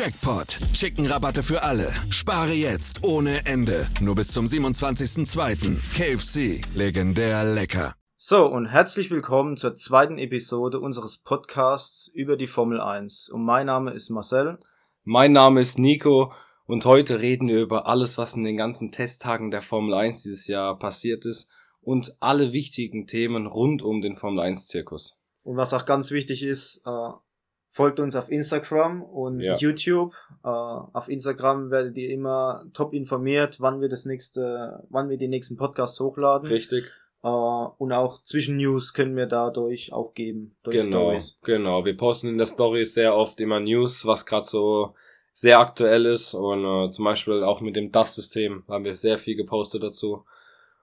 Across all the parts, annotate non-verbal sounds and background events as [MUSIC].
Jackpot. Chicken-Rabatte für alle. Spare jetzt ohne Ende. Nur bis zum 27.02. KFC. Legendär lecker. So, und herzlich willkommen zur zweiten Episode unseres Podcasts über die Formel 1. Und mein Name ist Marcel. Mein Name ist Nico und heute reden wir über alles, was in den ganzen Testtagen der Formel 1 dieses Jahr passiert ist und alle wichtigen Themen rund um den Formel 1 Zirkus. Und was auch ganz wichtig ist, äh, folgt uns auf Instagram und Ja. YouTube. Äh, auf Instagram werdet ihr immer top informiert, wann wir das nächste, wann wir die nächsten Podcasts hochladen. Richtig? Äh, und auch Zwischennews können wir dadurch auch geben, durch Genau, Stories. genau. Wir posten in der Story sehr oft immer News, was gerade so sehr aktuell ist und äh, zum Beispiel auch mit dem DAS-System haben wir sehr viel gepostet dazu.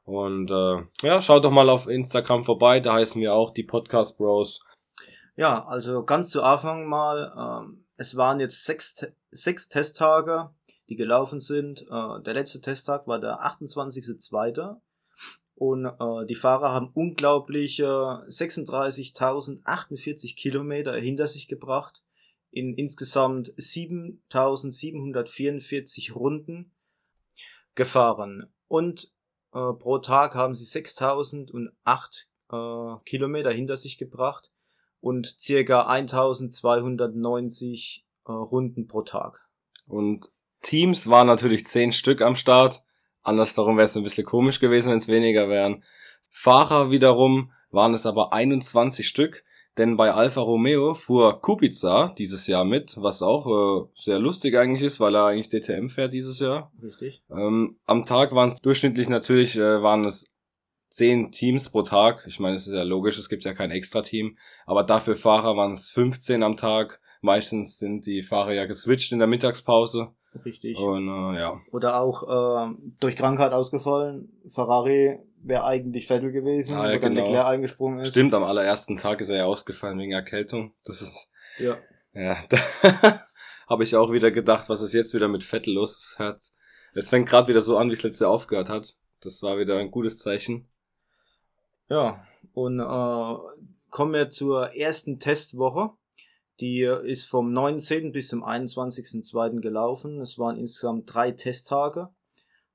Und äh, ja, schaut doch mal auf Instagram vorbei, da heißen wir auch die Podcast Bros. Ja, also ganz zu Anfang mal, ähm, es waren jetzt sechs, sechs Testtage, die gelaufen sind. Äh, der letzte Testtag war der 28.02. Und äh, die Fahrer haben unglaubliche 36.048 Kilometer hinter sich gebracht. In insgesamt 7.744 Runden gefahren. Und äh, pro Tag haben sie 6.008 äh, Kilometer hinter sich gebracht und circa 1290 äh, Runden pro Tag. Und Teams waren natürlich zehn Stück am Start. Andersdarum wäre es ein bisschen komisch gewesen, wenn es weniger wären. Fahrer wiederum waren es aber 21 Stück, denn bei Alfa Romeo fuhr Kubica dieses Jahr mit, was auch äh, sehr lustig eigentlich ist, weil er eigentlich DTM fährt dieses Jahr. Richtig. Ähm, am Tag waren es durchschnittlich natürlich, äh, waren es zehn Teams pro Tag. Ich meine, es ist ja logisch, es gibt ja kein Extra-Team. Aber dafür Fahrer waren es 15 am Tag. Meistens sind die Fahrer ja geswitcht in der Mittagspause. Richtig. Und äh, ja, Oder auch äh, durch Krankheit ausgefallen. Ferrari wäre eigentlich Vettel gewesen, Ah, ja, wo dann genau. Leclerc eingesprungen ist. stimmt, am allerersten Tag ist er ja ausgefallen wegen Erkältung. Das ist, Ja. ja, [LAUGHS] da habe ich auch wieder gedacht, was ist jetzt wieder mit Vettel los? Es, hört, es fängt gerade wieder so an, wie es letztes Jahr aufgehört hat. Das war wieder ein gutes Zeichen. Ja. Und äh, kommen wir zur ersten Testwoche. Die ist vom 19. bis zum 21.02. gelaufen. Es waren insgesamt drei Testtage,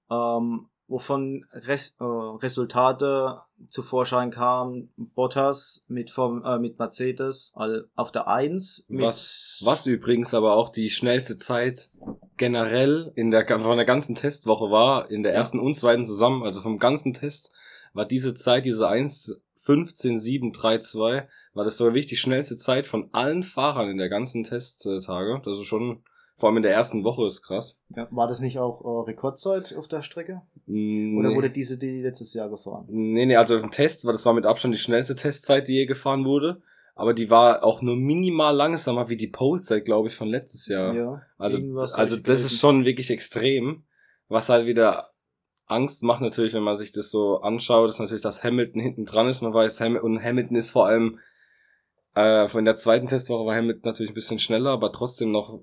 ähm, wovon Res äh, Resultate zu Vorschein kamen. Bottas mit, vom, äh, mit Mercedes auf der 1. Mit, Was, was übrigens aber auch die schnellste Zeit generell in der, von der ganzen Testwoche war, in der ersten und zweiten zusammen, also vom ganzen Test, war diese Zeit, diese 1, 15, 7, 3, 2, war das sogar wirklich die schnellste Zeit von allen Fahrern in der ganzen Testtage. Das ist schon, vor allem in der ersten Woche ist krass. Ja, war das nicht auch äh, Rekordzeit auf der Strecke? Nee. Oder wurde diese die letztes Jahr gefahren? Nee, nee, also im Test war das war mit Abstand die schnellste Testzeit, die je gefahren wurde. Aber die war auch nur minimal langsamer wie die Polezeit, glaube ich, von letztes Jahr. Also, irgendwas hab also ich das ist schon wirklich extrem. Was halt wieder Angst macht natürlich, wenn man sich das so anschaut, ist natürlich, dass Hamilton hinten dran ist. Man weiß, Ham und Hamilton ist vor allem äh, von der zweiten Testwoche war Hamilton natürlich ein bisschen schneller, aber trotzdem noch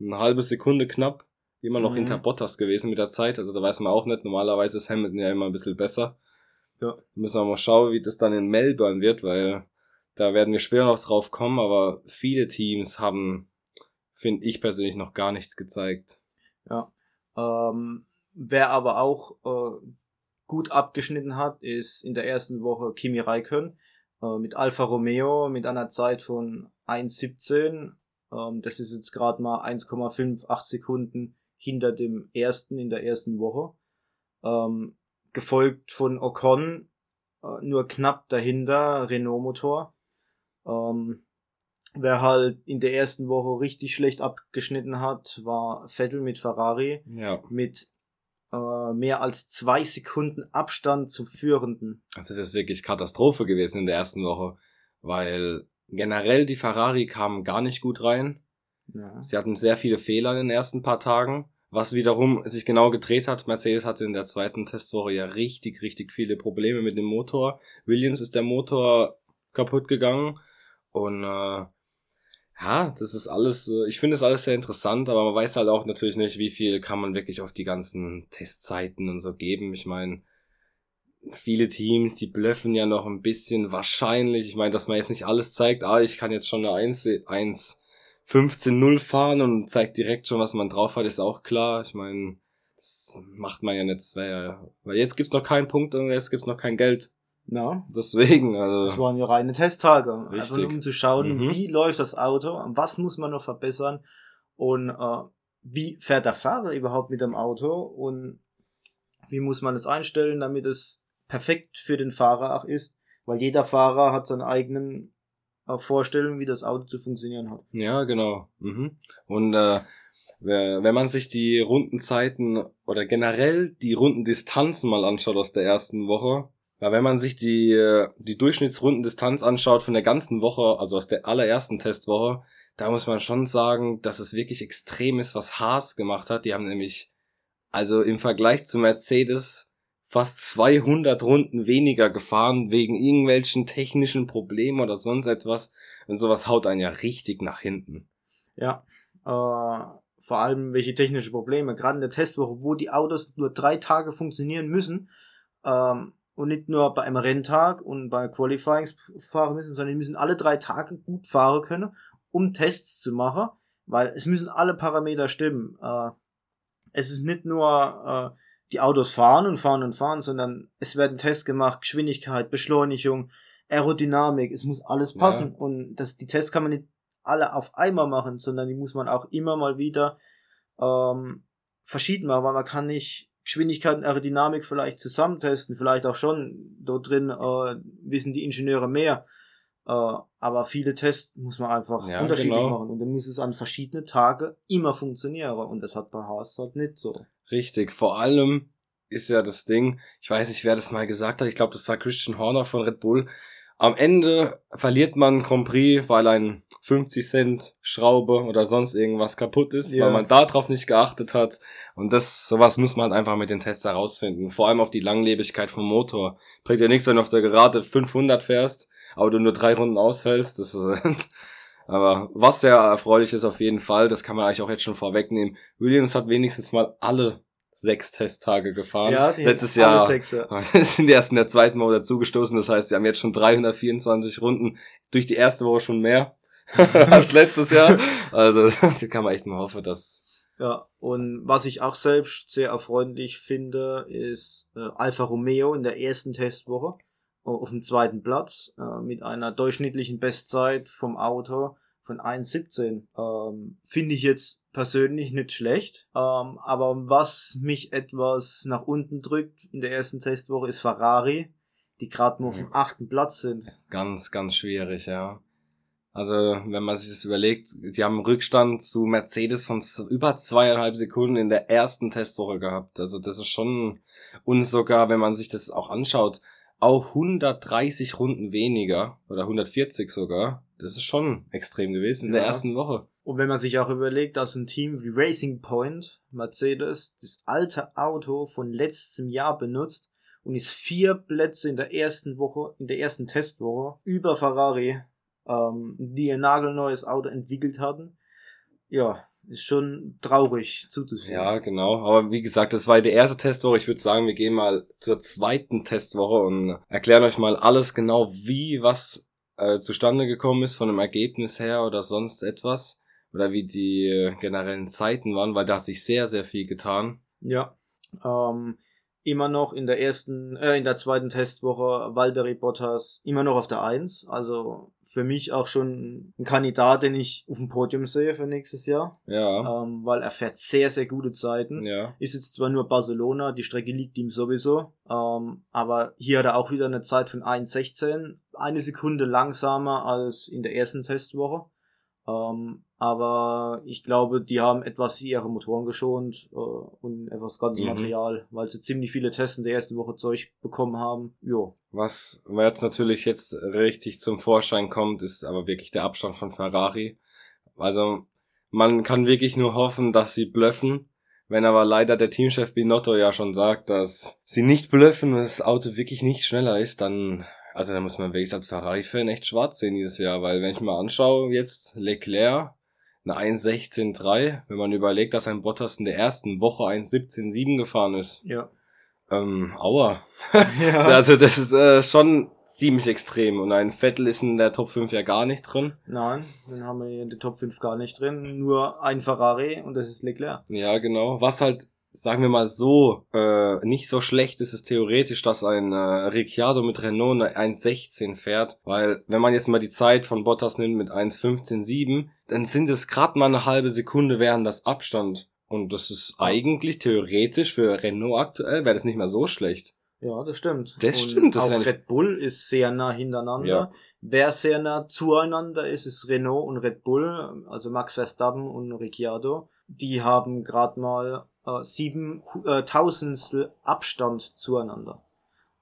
eine halbe Sekunde knapp immer noch Mhm. hinter Bottas gewesen mit der Zeit. Also da weiß man auch nicht. Normalerweise ist Hamilton ja immer ein bisschen besser. Ja. Müssen wir mal schauen, wie das dann in Melbourne wird, weil da werden wir später noch drauf kommen, aber viele Teams haben, finde ich persönlich, noch gar nichts gezeigt. Ja. Ähm, wer aber auch äh, gut abgeschnitten hat, ist in der ersten Woche Kimi Räikkönen äh, mit Alfa Romeo mit einer Zeit von 1,17. Ähm, das ist jetzt gerade mal 1,58 Sekunden hinter dem ersten in der ersten Woche. Ähm, gefolgt von Ocon, äh, nur knapp dahinter Renault Motor. Ähm, wer halt in der ersten Woche richtig schlecht abgeschnitten hat, war Vettel mit Ferrari Ja. mit äh, mehr als zwei Sekunden Abstand zum Führenden. Also das ist wirklich Katastrophe gewesen in der ersten Woche, weil generell die Ferrari kamen gar nicht gut rein. Ja. Sie hatten sehr viele Fehler in den ersten paar Tagen, was wiederum sich genau gedreht hat. Mercedes hatte in der zweiten Testwoche ja richtig, richtig viele Probleme mit dem Motor. Williams ist der Motor kaputt gegangen und äh, ja, das ist alles, äh, ich finde es alles sehr interessant, aber man weiß halt auch natürlich nicht, wie viel kann man wirklich auf die ganzen Testzeiten und so geben. Ich meine, viele Teams, die blöffen ja noch ein bisschen wahrscheinlich. Ich meine, dass man jetzt nicht alles zeigt, ah, ich kann jetzt schon eine 1, 1 15-0 fahren und zeigt direkt schon, was man drauf hat, ist auch klar. Ich meine, das macht man ja nicht. Das ja, weil jetzt gibt's noch keinen Punkt und jetzt gibt's noch kein Geld. Ja. Deswegen, also. Das waren ja reine Testtage. Richtig. Also um zu schauen, Mhm. wie läuft das Auto, was muss man noch verbessern und äh, wie fährt der Fahrer überhaupt mit dem Auto und wie muss man es einstellen, damit es perfekt für den Fahrer auch ist, weil jeder Fahrer hat seine eigenen äh, Vorstellungen, wie das Auto zu funktionieren hat. Ja, genau. Mhm. Und äh, wenn man sich die Rundenzeiten oder generell die Rundendistanzen mal anschaut aus der ersten Woche, weil wenn man sich die, äh, die Durchschnittsrundendistanz anschaut von der ganzen Woche, also aus der allerersten Testwoche, da muss man schon sagen, dass es wirklich extrem ist, was Haas gemacht hat. Die haben nämlich, also im Vergleich zu Mercedes, fast 200 Runden weniger gefahren wegen irgendwelchen technischen Problemen oder sonst etwas. Und sowas haut einen ja richtig nach hinten. Ja, äh, vor allem welche technische Probleme, gerade in der Testwoche, wo die Autos nur drei Tage funktionieren müssen ähm, und nicht nur bei einem Renntag und bei Qualifyings fahren müssen, sondern die müssen alle drei Tage gut fahren können, um Tests zu machen, weil es müssen alle Parameter stimmen. Äh, es ist nicht nur äh, die Autos fahren und fahren und fahren, sondern es werden Tests gemacht, Geschwindigkeit, Beschleunigung, Aerodynamik, es muss alles Ja. passen und das, die Tests kann man nicht alle auf einmal machen, sondern die muss man auch immer mal wieder ähm, verschieden machen, weil man kann nicht Geschwindigkeit und Aerodynamik vielleicht zusammentesten, vielleicht auch schon, dort drin äh, wissen die Ingenieure mehr, äh, aber viele Tests muss man einfach Ja, unterschiedlich genau. machen und dann muss es an verschiedene Tage immer funktionieren und das hat bei Haas halt nicht so. Richtig, vor allem ist ja das Ding, ich weiß nicht, wer das mal gesagt hat, ich glaube, das war Christian Horner von Red Bull. Am Ende verliert man Grand Prix, weil ein 50 Cent Schraube oder sonst irgendwas kaputt ist, Ja. weil man darauf nicht geachtet hat. Und das, sowas muss man halt einfach mit den Tests herausfinden. Vor allem auf die Langlebigkeit vom Motor. Bringt ja nichts, wenn du auf der Gerade 500 fährst, aber du nur drei Runden aushältst. Das ist, [LAUGHS] aber was sehr erfreulich ist auf jeden Fall, das kann man eigentlich auch jetzt schon vorwegnehmen. Williams hat wenigstens mal alle sechs Testtage gefahren. die Letztes Jahr [LAUGHS] sind die erst in der zweiten Woche dazugestoßen. Das heißt, sie haben jetzt schon 324 Runden durch die erste Woche schon mehr [LAUGHS] als letztes Jahr. Also [LAUGHS] da kann man echt mal hoffen, dass Ja, und was ich auch selbst sehr erfreulich finde, ist äh, Alfa Romeo in der ersten Testwoche äh, auf dem zweiten Platz äh, mit einer durchschnittlichen Bestzeit vom Auto von 1,17. Ähm, finde ich jetzt persönlich nicht schlecht. Ähm, aber was mich etwas nach unten drückt in der ersten Testwoche ist Ferrari, die gerade nur auf dem achten Platz sind. ganz, ganz schwierig, ja. Also, wenn man sich das überlegt, sie haben einen Rückstand zu Mercedes von über zweieinhalb Sekunden in der ersten Testwoche gehabt. Also, das ist schon, und sogar, wenn man sich das auch anschaut, auch 130 Runden weniger, oder 140 sogar. Das ist schon extrem gewesen in der Ja. ersten Woche. Und wenn man sich auch überlegt, dass ein Team wie Racing Point, Mercedes, das alte Auto von letztem Jahr benutzt und ist vier Plätze in der ersten Woche, in der ersten Testwoche über Ferrari, ähm, die ein nagelneues Auto entwickelt hatten, ja, ist schon traurig zuzusehen. Ja, genau. Aber wie gesagt, das war die erste Testwoche. Ich würde sagen, wir gehen mal zur zweiten Testwoche und erklären euch mal alles genau, wie was äh, zustande gekommen ist von dem Ergebnis her oder sonst etwas. Oder wie die äh, generellen Zeiten waren, weil da hat sich sehr, sehr viel getan. Ja. Ähm, immer noch in der ersten, äh, in der zweiten Testwoche Valtteri Bottas immer noch auf der Eins. Also für mich auch schon ein Kandidat, den ich auf dem Podium sehe für nächstes Jahr. Ja. Ähm, weil er fährt sehr, sehr gute Zeiten. Ja. Ist jetzt zwar nur Barcelona, die Strecke liegt ihm sowieso, ähm, aber hier hat er auch wieder eine Zeit von 1,16, eine Sekunde langsamer als in der ersten Testwoche. Ähm, aber ich glaube, die haben etwas ihre Motoren geschont äh, und etwas ganzes Mhm. Material, weil sie ziemlich viele Tests in der ersten Woche Zeug bekommen haben. Jo. Was jetzt natürlich jetzt richtig zum Vorschein kommt, ist aber wirklich der Abstand von Ferrari. Also man kann wirklich nur hoffen, dass sie blöffen, Wenn aber leider der Teamchef Binotto ja schon sagt, dass sie nicht blöffen und das Auto wirklich nicht schneller ist, dann, also da muss man wirklich als Ferrari-Fan echt schwarz sehen dieses Jahr, weil wenn ich mal anschaue, jetzt Leclerc, eine 1.16.3, wenn man überlegt, dass ein Bottas in der ersten Woche 1.17.7 gefahren ist. Ja. Ähm, aua. [LAUGHS] ja. [LAUGHS] Also das ist äh, schon ziemlich extrem. Und ein Vettel ist in der Top 5 ja gar nicht drin. Nein, den haben wir in der Top 5 gar nicht drin. Nur ein Ferrari und das ist Leclerc. Ja, genau. Was halt, sagen wir mal so, äh, nicht so schlecht ist es theoretisch, dass ein äh, Ricciardo mit Renault eine 1.16 fährt. Weil, wenn man jetzt mal die Zeit von Bottas nimmt mit 1.15.7, dann sind es gerade mal eine halbe Sekunde während das Abstand. Und das ist eigentlich theoretisch für Renault aktuell, wäre das nicht mehr so schlecht. Ja, das stimmt. Das und stimmt, das auch Red Bull ist sehr nah hintereinander. Ja. Wer sehr nah zueinander ist, ist Renault und Red Bull, also Max Verstappen und Ricciardo. Die haben gerade mal äh, sieben äh, Tausendstel Abstand zueinander.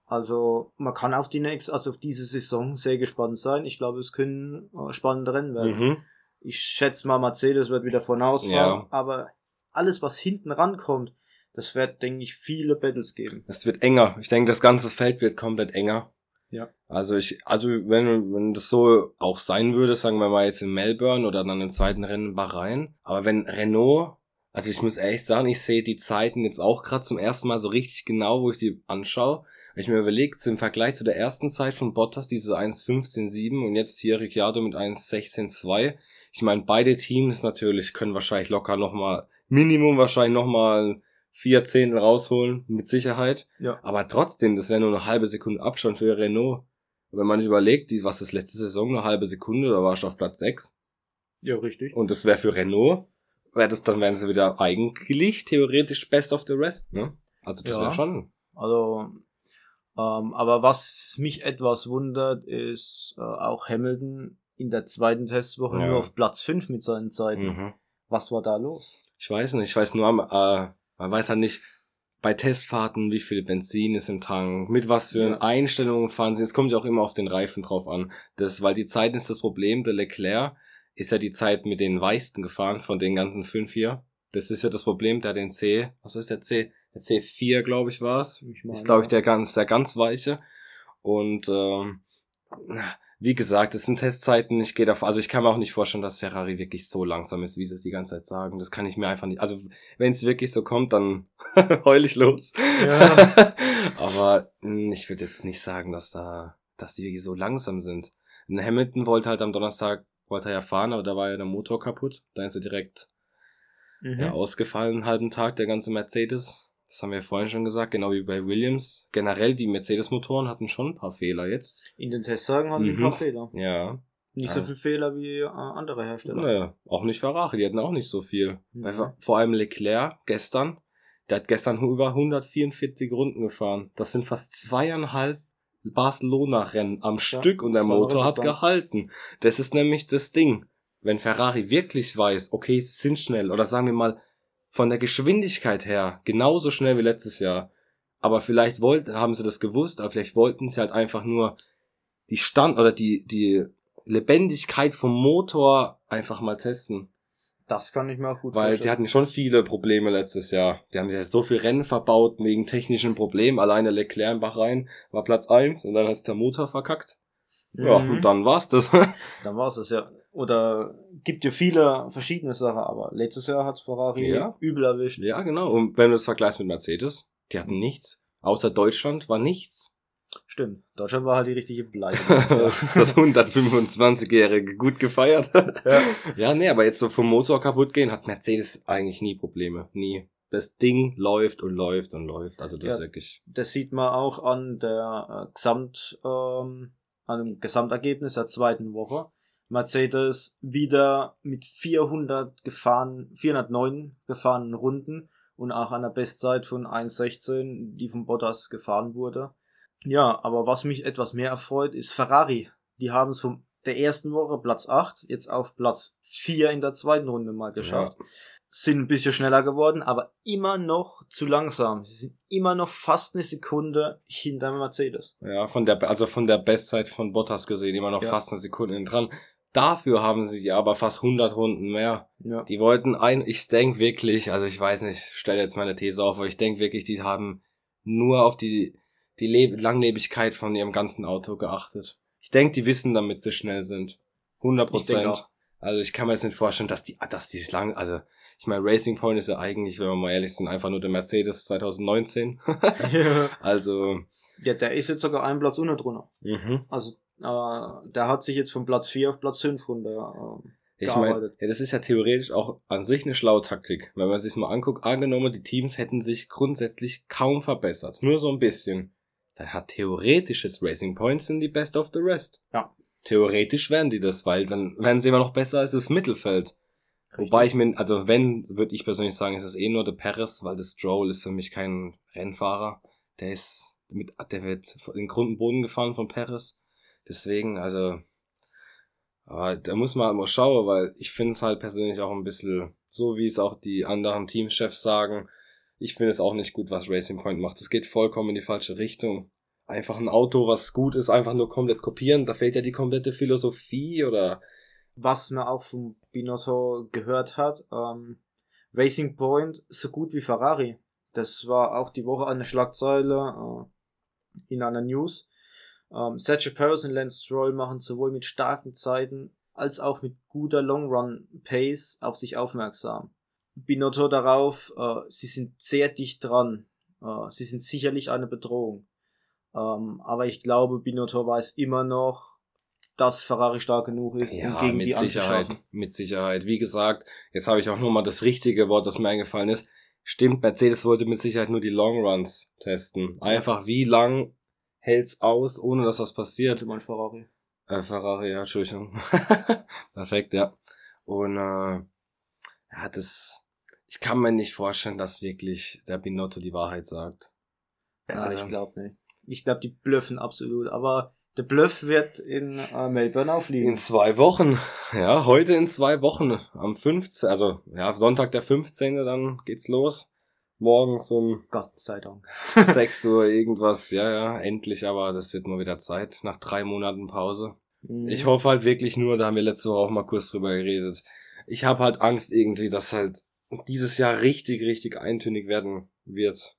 Also man kann auf die nächste, also auf diese Saison sehr gespannt sein. Ich glaube, es können äh, spannende Rennen werden. Mhm. Ich schätze mal, Mercedes wird wieder vorausfahren, Ja. aber alles, was hinten rankommt, das wird, denke ich, viele Battles geben. Es wird enger. Ich denke, das ganze Feld wird komplett enger. Ja. Also ich, also wenn, wenn das so auch sein würde, sagen wir mal jetzt in Melbourne oder dann im zweiten Rennen in Bahrain. Aber wenn Renault, also ich muss ehrlich sagen, ich sehe die Zeiten jetzt auch gerade zum ersten Mal so richtig genau, wo ich sie anschaue. Wenn ich mir überlege, im Vergleich zu der ersten Zeit von Bottas, diese 1.15.7 und jetzt hier Ricciardo mit 1.16.2. Ich meine, beide Teams natürlich können wahrscheinlich locker nochmal, Minimum wahrscheinlich nochmal vier Zehntel rausholen, mit Sicherheit. Ja. Aber trotzdem, das wäre nur eine halbe Sekunde Abstand für Renault. Wenn man überlegt, die, was ist letzte Saison, eine halbe Sekunde, da war ich auf Platz 6. Ja, richtig. Und das wäre für Renault, wäre das, dann wären sie wieder eigentlich theoretisch best of the rest, ne? Also das Ja. wäre schon. Also, ähm, aber was mich etwas wundert, ist äh, auch Hamilton in der zweiten Testwoche Ja. nur auf Platz 5 mit seinen Zeiten. Mhm. Was war da los? Ich weiß nicht, ich weiß nur, äh, man weiß halt nicht, bei Testfahrten, wie viel Benzin ist im Tank, mit was für Ja. Einstellungen fahren sie. Es kommt ja auch immer auf den Reifen drauf an. Das, weil die Zeit ist das Problem. Der Leclerc ist ja die Zeit mit den weichsten gefahren von den ganzen fünf hier. Das ist ja das Problem, der den C, was ist der C? Der C4, glaube ich, war es. Ist, glaube ich, der ganz, der ganz weiche. Und ähm, wie gesagt, es sind Testzeiten. Ich gehe davon, also ich kann mir auch nicht vorstellen, dass Ferrari wirklich so langsam ist, wie sie es die ganze Zeit sagen. Das kann ich mir einfach nicht. Also wenn es wirklich so kommt, dann [LAUGHS] heul ich los. Ja. [LAUGHS] Aber mh, ich würde jetzt nicht sagen, dass da, dass die wirklich so langsam sind. Hamilton wollte halt am Donnerstag wollte er ja fahren, aber da war ja der Motor kaputt. Da ist er direkt Mhm. ja, ausgefallen einen halben Tag, der ganze Mercedes. Das haben wir vorhin schon gesagt, genau wie bei Williams. Generell, die Mercedes-Motoren hatten schon ein paar Fehler jetzt. In den Testtagen hatten die ein Mhm. paar Fehler. Ja. Nicht so Ja. viel Fehler wie äh, andere Hersteller. Naja, auch nicht Ferrari, die hatten auch nicht so viel. Mhm. Vor allem Leclerc gestern, der hat gestern über 144 Runden gefahren. Das sind fast zweieinhalb Barcelona-Rennen am Stück und der Motor hat gehalten. Das ist nämlich das Ding. Wenn Ferrari wirklich weiß, okay, sie sind schnell, oder sagen wir mal, von der Geschwindigkeit her genauso schnell wie letztes Jahr, aber vielleicht wollten, haben sie das gewusst, aber vielleicht wollten sie halt einfach nur die Stand oder die, die Lebendigkeit vom Motor einfach mal testen. Das kann ich mir auch gut Weil sie vorstellen. hatten schon viele Probleme letztes Jahr. Die haben sich ja so viel Rennen verbaut wegen technischen Problemen. Alleine Leclerc in Bahrain war Platz eins und dann hat der Motor verkackt. Ja, Mhm. und dann war's das. [LAUGHS] Dann war es das ja. Oder gibt ja viele verschiedene Sachen, aber letztes Jahr hat Ferrari Ja. übel erwischt. ja, genau. Und wenn du das vergleichst mit Mercedes, die hatten nichts. Außer Deutschland war nichts. Stimmt. Deutschland war halt die richtige Pleite. [LAUGHS] das das 125-Jährige gut gefeiert. ja. ja, nee, aber jetzt so vom Motor kaputt gehen hat Mercedes eigentlich nie Probleme. Nie. Das Ding läuft und läuft und läuft. Also das Ja. wirklich. Das sieht man auch an der äh, Gesamt, ähm, an dem Gesamtergebnis der zweiten Woche. Mercedes wieder mit 400 gefahren, 409 gefahrenen Runden und auch einer Bestzeit von 1,16, die von Bottas gefahren wurde. Ja, aber was mich etwas mehr erfreut, ist Ferrari. Die haben es von der ersten Woche Platz 8 jetzt auf Platz 4 in der zweiten Runde mal geschafft. Sind ein bisschen schneller geworden, aber immer noch zu langsam. Sie sind immer noch fast eine Sekunde hinter Mercedes. Ja, von der, also von der Bestzeit von Bottas gesehen, immer noch Ja. fast eine Sekunde dran. dafür haben sie aber fast 100 Runden mehr. Ja. Die wollten ein, ich denke wirklich, also ich weiß nicht, stelle jetzt meine These auf, aber ich denke wirklich, die haben nur auf die, die Le Langlebigkeit von ihrem ganzen Auto geachtet. Ich denke, die wissen, damit sie schnell sind. 100 Ich denke Prozent. Also ich kann mir jetzt nicht vorstellen, dass die, dass die lang, also ich meine, Racing Point ist ja eigentlich, wenn wir mal ehrlich sind, einfach nur der Mercedes 2019. [LAUGHS] [LAUGHS] also, ja, der ist jetzt sogar einen Platz unter drunter. mhm. Also, äh, der hat sich jetzt von Platz 4 auf Platz 5 runter. Äh, Ich meine, ja, das ist ja theoretisch auch an sich eine schlaue Taktik. Wenn man sich mal anguckt, angenommen, die Teams hätten sich grundsätzlich kaum verbessert. Nur so ein bisschen. Dann hat theoretisch jetzt Racing Points sind die Best of the Rest. Ja. Theoretisch wären die das, weil dann werden sie immer noch besser als das Mittelfeld. Wobei ich mir, also wenn, würde ich persönlich sagen, ist es eh nur der Perez, weil das Stroll ist für mich kein Rennfahrer. Der ist mit, der wird in den Grund und Boden gefahren von Perez. Deswegen, also, aber da muss man immer schauen, weil ich finde es halt persönlich auch ein bisschen, so wie es auch die anderen Teamchefs sagen, ich finde es auch nicht gut, was Racing Point macht. Es geht vollkommen in die falsche Richtung. Einfach ein Auto, was gut ist, einfach nur komplett kopieren, da fehlt ja die komplette Philosophie oder was man auch vom Binotto gehört hat, ähm, Racing Point so gut wie Ferrari. Das war auch die Woche eine Schlagzeile äh, in einer News. Ähm, Sergio Perez und Lance Stroll machen sowohl mit starken Zeiten als auch mit guter Long Run Pace auf sich aufmerksam. Binotto darauf, äh, sie sind sehr dicht dran. Äh, sie sind sicherlich eine Bedrohung. Ähm, aber ich glaube, Binotto weiß immer noch, dass Ferrari stark genug ist, um gegen mit die Sicherheit, mit Sicherheit. Wie gesagt, jetzt habe ich auch nur mal das richtige Wort, das mir eingefallen ist. Stimmt, Mercedes wollte mit Sicherheit nur die Long Runs testen. Einfach wie lang hält's aus, ohne dass was passiert. Mal Ferrari. Äh, Ferrari, ja, Entschuldigung. [LAUGHS] Perfekt, ja. Und äh, ja, das, ich kann mir nicht vorstellen, dass wirklich der Binotto die Wahrheit sagt. Ja, Also, ich glaube nicht. Ich glaube, die blöffen absolut. Aber der Bluff wird in äh, Melbourne aufliegen. In zwei Wochen. Ja, heute in zwei Wochen. Am 15. Also, ja, Sonntag der 15. dann geht's los. Morgens um Gastenzeitung. 6 [LAUGHS] [LAUGHS] Uhr irgendwas. Ja, ja, endlich, aber das wird nur wieder Zeit. Nach drei Monaten Pause. Mhm. Ich hoffe halt wirklich nur, da haben wir letzte Woche auch mal kurz drüber geredet. Ich habe halt Angst irgendwie, dass halt dieses Jahr richtig, richtig eintönig werden wird.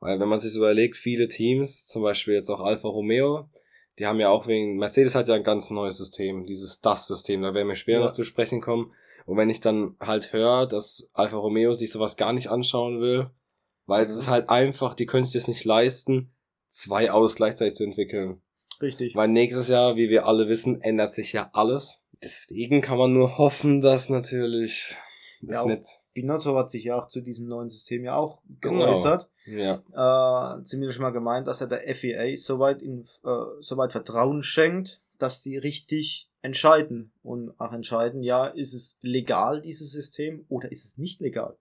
Weil wenn man sich so überlegt, viele Teams, zum Beispiel jetzt auch Alfa Romeo, die haben ja auch wegen, Mercedes hat ja ein ganz neues System, dieses DAS-System, da werden wir später Ja. noch zu sprechen kommen. Und wenn ich dann halt höre, dass Alfa Romeo sich sowas gar nicht anschauen will, weil es ist halt einfach, die können sich das nicht leisten, zwei Autos gleichzeitig zu entwickeln. Richtig. Weil nächstes Jahr, wie wir alle wissen, ändert sich ja alles. Deswegen kann man nur hoffen, dass natürlich Ja, ist auch nicht. Binotto hat sich ja auch zu diesem neuen System ja auch Genau. geäußert. Ja, Äh, zumindest mal gemeint, dass er der FEA soweit, in, äh, soweit Vertrauen schenkt, dass die richtig entscheiden. Und auch entscheiden, ja, ist es legal, dieses System, oder ist es nicht legal?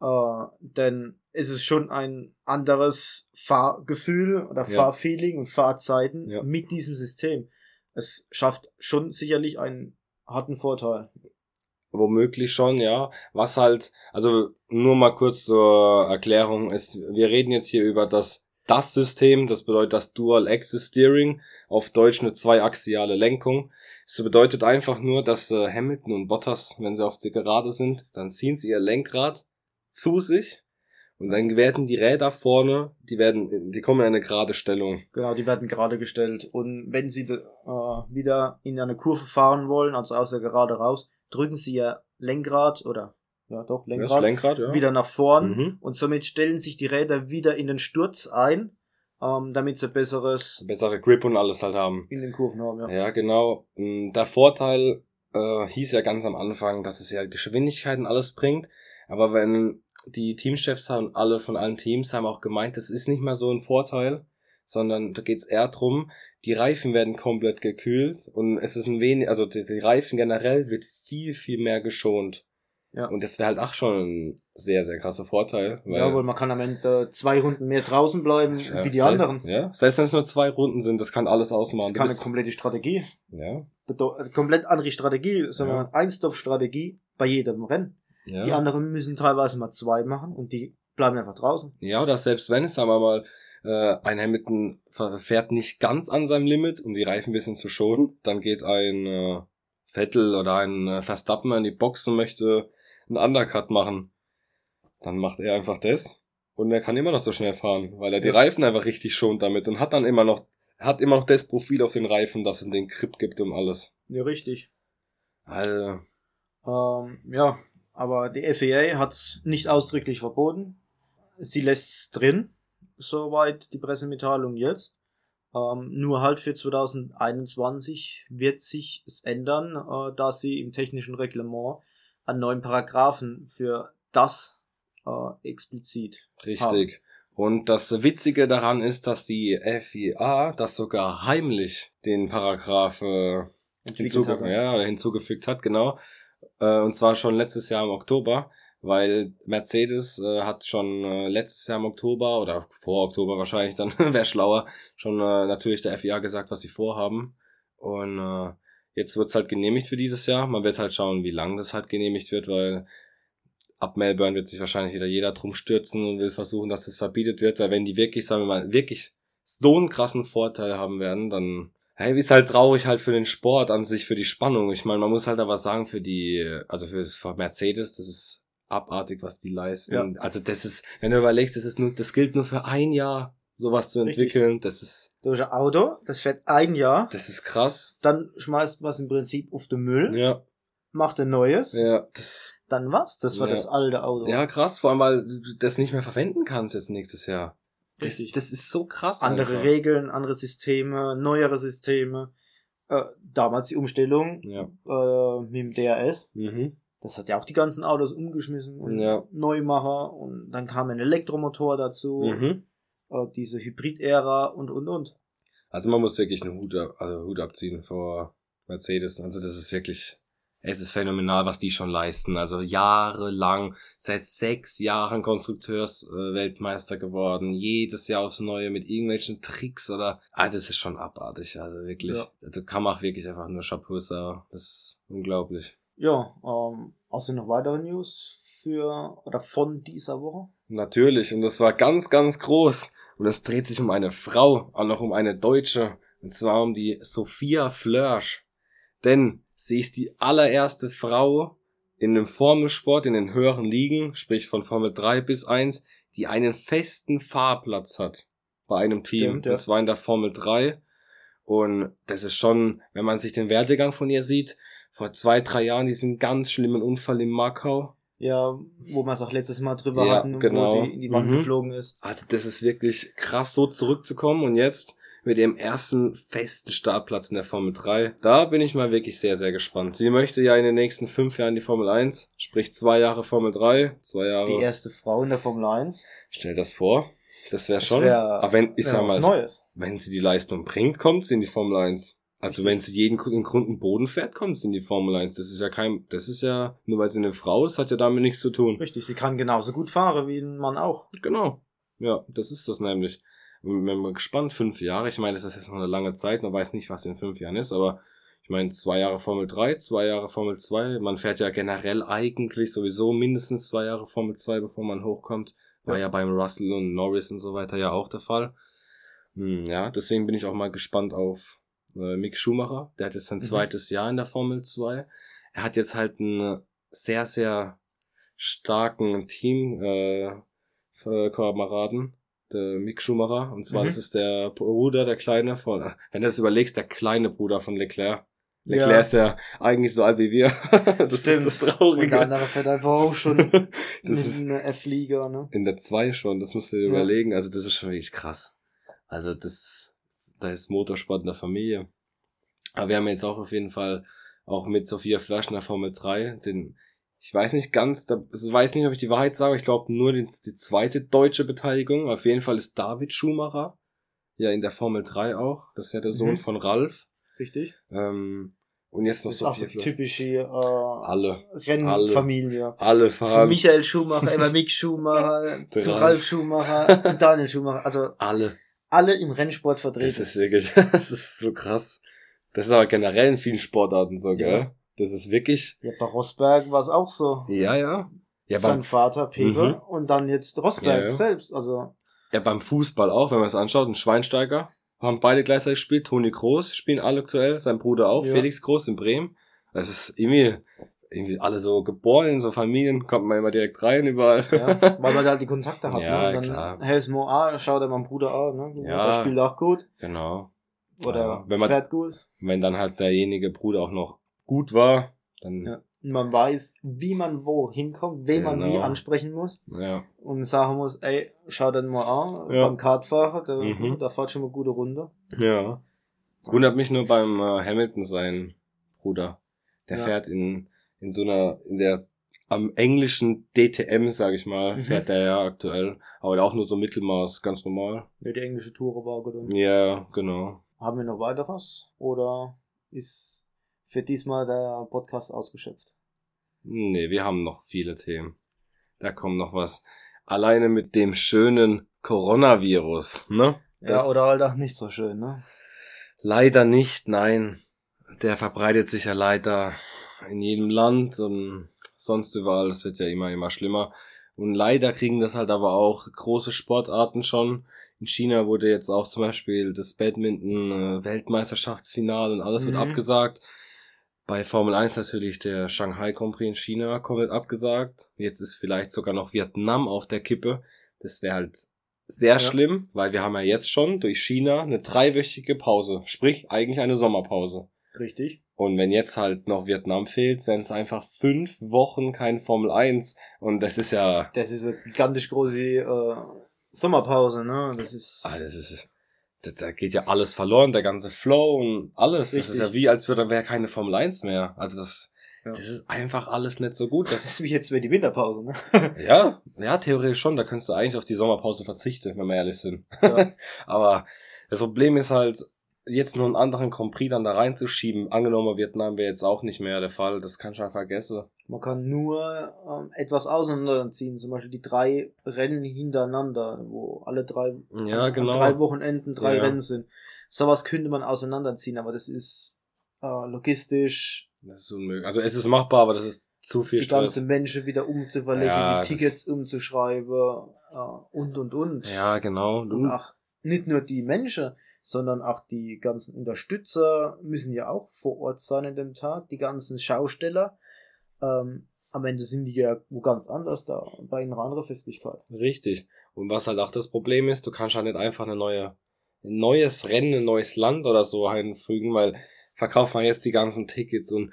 Äh, denn es ist schon ein anderes Fahrgefühl oder Ja. Fahrfeeling und Fahrzeiten Ja. mit diesem System. Es schafft schon sicherlich einen harten Vorteil. womöglich schon, ja. Was halt, also nur mal kurz zur Erklärung ist, wir reden jetzt hier über das das System, das bedeutet das Dual Axis Steering, auf Deutsch eine zweiaxiale Lenkung. Das bedeutet einfach nur, dass äh, Hamilton und Bottas, wenn sie auf der Gerade sind, dann ziehen sie ihr Lenkrad zu sich und dann werden die Räder vorne, die werden, die kommen in eine gerade Stellung. Genau, die werden gerade gestellt. Und wenn sie äh, wieder in eine Kurve fahren wollen, also aus der Gerade raus, drücken sie ihr Lenkrad oder ja doch Lenkrad, Lenkrad, ja. wieder nach vorn Mhm. und somit stellen sich die Räder wieder in den Sturz ein, ähm, damit sie besseres Bessere Grip und alles halt haben. in den Kurven haben. Ja. Ja, genau. Mm, Der Vorteil äh, hieß ja ganz am Anfang, dass es ja Geschwindigkeit und alles bringt. Aber wenn die Teamchefs haben, alle von allen Teams haben auch gemeint, das ist nicht mal so ein Vorteil, sondern da geht's eher drum, die Reifen werden komplett gekühlt und es ist ein wenig, also die, die Reifen generell wird viel, viel mehr geschont. Ja. Und das wäre halt auch schon ein sehr, sehr krasser Vorteil. Weil Jawohl, man kann am Ende zwei Runden mehr draußen bleiben Ja, wie die sel- anderen. Ja, selbst wenn es nur zwei Runden sind, das kann alles ausmachen. Das kann eine komplette Strategie. ja, äh, komplett andere Strategie, sondern Ja. Ein-Stop-Strategie bei jedem Rennen. Ja. Die anderen müssen teilweise mal zwei machen und die bleiben einfach draußen. Ja, oder selbst wenn es, sagen wir mal, äh, ein Hamilton fährt nicht ganz an seinem Limit, um die Reifen ein bisschen zu schonen, dann geht ein äh, Vettel oder ein äh, Verstappen in die Box und möchte einen Undercut machen, dann macht er einfach das und er kann immer noch so schnell fahren, weil er die Ja. Reifen einfach richtig schont damit und hat dann immer noch hat immer noch das Profil auf den Reifen, dass es den Grip gibt und alles. Ja, richtig. Also, Ähm, ja, aber die FAA hat nicht ausdrücklich verboten. Sie lässt es drin, soweit die Pressemitteilung jetzt. Ähm, nur halt für 2021 wird sich es ändern, äh, da sie im technischen Reglement einen neuen Paragraphen für das äh, explizit richtig. Und das Witzige daran ist, dass die FIA das sogar heimlich den Paragraph äh, hinzuge haben. ja, hinzugefügt hat, genau. Äh, und zwar schon letztes Jahr im Oktober, weil Mercedes äh, hat schon äh, letztes Jahr im Oktober oder vor Oktober wahrscheinlich dann, [LAUGHS] wäre schlauer, schon äh, natürlich der FIA gesagt, was sie vorhaben. Und äh, jetzt wird's halt genehmigt für dieses Jahr. Man wird halt schauen, wie lang das halt genehmigt wird, weil ab Melbourne wird sich wahrscheinlich wieder jeder drum stürzen und will versuchen, dass das verbietet wird, weil wenn die wirklich, sagen wir mal, wirklich so einen krassen Vorteil haben werden, dann Hey, ist halt traurig halt für den Sport an sich, für die Spannung. Ich meine, man muss halt aber sagen, für die, also für das für Mercedes, das ist abartig, was die leisten. Ja. Also das ist, wenn du überlegst, das ist nur, das gilt nur für ein Jahr, sowas zu Richtig. entwickeln. Das ist, Durch ein Auto, das fährt ein Jahr, das ist krass. dann schmeißt man es im Prinzip auf den Müll, Ja, macht ein neues, ja, das, dann was? Das war Ja. das alte Auto. ja krass, vor allem, weil du das nicht mehr verwenden kannst jetzt nächstes Jahr. Das, das ist so krass. andere einfach. Regeln, andere Systeme, neuere Systeme. Äh, damals die Umstellung Ja. äh, mit dem DRS. Mhm. Das hat ja auch die ganzen Autos umgeschmissen und Ja. Neumacher und dann kam ein Elektromotor dazu, Mhm. äh, diese Hybrid-Ära und und und. Also man muss wirklich einen Hut, ab- also Hut abziehen vor Mercedes. Also das ist wirklich, es ist phänomenal, was die schon leisten. Also jahrelang, seit sechs Jahren Konstrukteursweltmeister Weltmeister geworden, jedes Jahr aufs Neue mit irgendwelchen Tricks oder, ah, das ist schon abartig, also wirklich. Ja. Also kann man auch wirklich einfach nur Chapeau sagen. Das ist unglaublich. Ja, ähm, hast du noch weitere News für oder von dieser Woche? Natürlich, und das war ganz, ganz groß. Und es dreht sich um eine Frau, auch noch um eine Deutsche. Und zwar um die Sophia Flörsch. Denn sie ist die allererste Frau in dem Formelsport, in den höheren Ligen, sprich von Formel 3 bis 1, die einen festen Fahrplatz hat bei einem Team. Stimmt, ja. Das war in der Formel 3. Und das ist schon, wenn man sich den Werdegang von ihr sieht, vor zwei, drei Jahren diesen ganz schlimmen Unfall in Makau. Ja, wo wir es auch letztes Mal drüber Ja, hatten, genau. wo die in die Wand Mhm. geflogen ist. Also das ist wirklich krass, so zurückzukommen und jetzt mit ihrem ersten festen Startplatz in der Formel 3. Da bin ich mal wirklich sehr, sehr gespannt. Sie möchte ja in den nächsten fünf Jahren die Formel 1, sprich zwei Jahre Formel 3, zwei Jahre. Die erste Frau in der Formel 1. Stell das vor. Das wäre schon. wär- aber wenn, ich wär sag mal, Neues. wenn sie die Leistung bringt, kommt sie in die Formel 1. Also wenn sie jeden und Boden fährt, kommt sie in die Formel 1. Das ist ja kein, das ist ja, nur weil sie eine Frau ist, hat ja damit nichts zu tun. Richtig, sie kann genauso gut fahren wie ein Mann auch. Genau. Ja, das ist das nämlich. Bin bin mal gespannt, fünf Jahre. Ich meine, das ist jetzt noch eine lange Zeit. Man weiß nicht, was in fünf Jahren ist, aber ich meine, zwei Jahre Formel 3, zwei Jahre Formel 2. Man fährt ja generell eigentlich sowieso mindestens zwei Jahre Formel 2, bevor man hochkommt. War Ja. ja beim Russell und Norris und so weiter ja auch der Fall. Hm, ja, deswegen bin ich auch mal gespannt auf äh, Mick Schumacher. Der hat jetzt sein Mhm. zweites Jahr in der Formel 2. Er hat jetzt halt einen sehr, sehr starken Team, äh, Kameraden, der Mick Schumacher. Und zwar, Mhm. das ist der Bruder, der Kleine von, wenn du das überlegst, der kleine Bruder von Leclerc. Leclerc Ja. ist ja eigentlich so alt wie wir. [LAUGHS] das Stimmt. ist das Und Traurige. der andere fährt einfach auch schon [LAUGHS] das ist in eine F-Liga, ne? in der 2 schon, das musst du dir Ja. überlegen. Also das ist schon wirklich krass. Also das, da ist Motorsport in der Familie. Aber wir haben jetzt auch auf jeden Fall auch mit Sophia Flasch in der Formel 3, den, ich weiß nicht ganz, da, also ich weiß nicht, ob ich die Wahrheit sage, ich glaube nur die, die zweite deutsche Beteiligung. Auf jeden Fall ist David Schumacher ja in der Formel 3 auch. Das ist ja der Sohn Mhm. von Ralf. Richtig. Ähm, und jetzt noch das ist auch so typische äh, Alle, Rennfamilie. alle Von fahren. Michael Schumacher, immer Mick Schumacher, [LAUGHS] zu Ralf. Ralf Schumacher, Daniel Schumacher. Also Alle. alle im Rennsport Das vertreten. ist wirklich, [LAUGHS] das ist so krass. Das ist aber generell in vielen Sportarten so, gell? Ja. Das ist wirklich, ja, bei Rosberg war es auch so. ja, ja. Ja, Sein Vater Pepe Mhm. und dann jetzt Rosberg Ja, ja. selbst. Also ja, beim Fußball auch, wenn man es anschaut, ein Schweinsteiger haben beide gleichzeitig gespielt. Toni Groß spielen alle aktuell, sein Bruder auch, Ja. Felix Groß in Bremen. Das ist irgendwie, irgendwie alle so geboren in so Familien, kommt man immer direkt rein überall. Ja, weil man da halt die Kontakte hat. [LAUGHS] Ja, ne? Und dann klar. Hells Mo A, schaut er meinen Bruder an, ne? Ja. Der spielt auch gut. Genau. Oder Ja, wenn man- fährt gut. Wenn dann halt derjenige Bruder auch noch gut war, dann, ja. Ja. Man weiß, wie man wo hinkommt, wen man wie Genau. ansprechen muss. ja. Und sagen muss, ey, schau den mal an, Ja. beim Kartfahrer, der, Mhm. der fährt schon mal gute Runde. Wundert mich nur beim äh, Hamilton sein Bruder. Der Ja. fährt in, in so einer, in der, am englischen DTM, sag ich mal, Mhm. fährt der ja aktuell. Aber auch nur so Mittelmaß, ganz normal. Wer die englische Tour war, oder? Ja, genau. Haben wir noch weiteres? Oder ist für diesmal der Podcast ausgeschöpft? Nee, wir haben noch viele Themen. Da kommt noch was. Alleine mit dem schönen Coronavirus, ne? Ja, Das- oder halt auch nicht so schön, ne? Leider nicht, nein. Der verbreitet sich ja leider in jedem Land und sonst überall. Das wird ja immer, immer schlimmer. Und leider kriegen das halt aber auch große Sportarten schon. In China wurde jetzt auch zum Beispiel das Badminton-Weltmeisterschaftsfinale und alles wird Mhm. abgesagt. Bei Formel 1 natürlich der Shanghai Grand Prix in China komplett abgesagt. Jetzt ist vielleicht sogar noch Vietnam auf der Kippe. Das wäre halt sehr Ja. schlimm, weil wir haben ja jetzt schon durch China eine dreiwöchige Pause. Sprich, eigentlich eine Sommerpause. Richtig. Und wenn jetzt halt noch Vietnam fehlt, wären es einfach fünf Wochen kein Formel 1. Und das ist ja, Das ist eine gigantisch große äh, Sommerpause, ne? Das ist. ah, das ist, da geht ja alles verloren, der ganze Flow und alles. Das ist Richtig. ja wie, als würde, wäre keine Formel 1 mehr. Also das, Ja. das ist einfach alles nicht so gut. Das Das ist wie jetzt wäre die Winterpause, ne? [LAUGHS] ja, ja, theoretisch schon. Da könntest du eigentlich auf die Sommerpause verzichten, wenn wir ehrlich sind. Ja. [LAUGHS] Aber das Problem ist halt, jetzt nur einen anderen Grand Prix dann da reinzuschieben. Angenommen, Vietnam wäre jetzt auch nicht mehr der Fall. Das kann ich schon vergessen. Man kann nur ähm, etwas auseinanderziehen, zum Beispiel die drei Rennen hintereinander, wo alle drei, Ja, genau. drei Wochenenden drei Ja. Rennen sind. Sowas könnte man auseinanderziehen, aber das ist äh, logistisch, Das ist unmöglich. Also es ist machbar, aber das ist zu viel die Stress. ganze Menschen wieder umzuverlegen, Ja, die Tickets umzuschreiben äh, und und und. Ja, genau. Und auch nicht nur die Menschen, sondern auch die ganzen Unterstützer müssen ja auch vor Ort sein an dem Tag, die ganzen Schausteller. Ähm, am Ende sind die ja wo ganz anders da, bei einer anderen Festlichkeit. Richtig. Und was halt auch das Problem ist, du kannst halt nicht einfach eine neue, ein neues Rennen, ein neues Land oder so einfügen, weil verkauf mal jetzt die ganzen Tickets und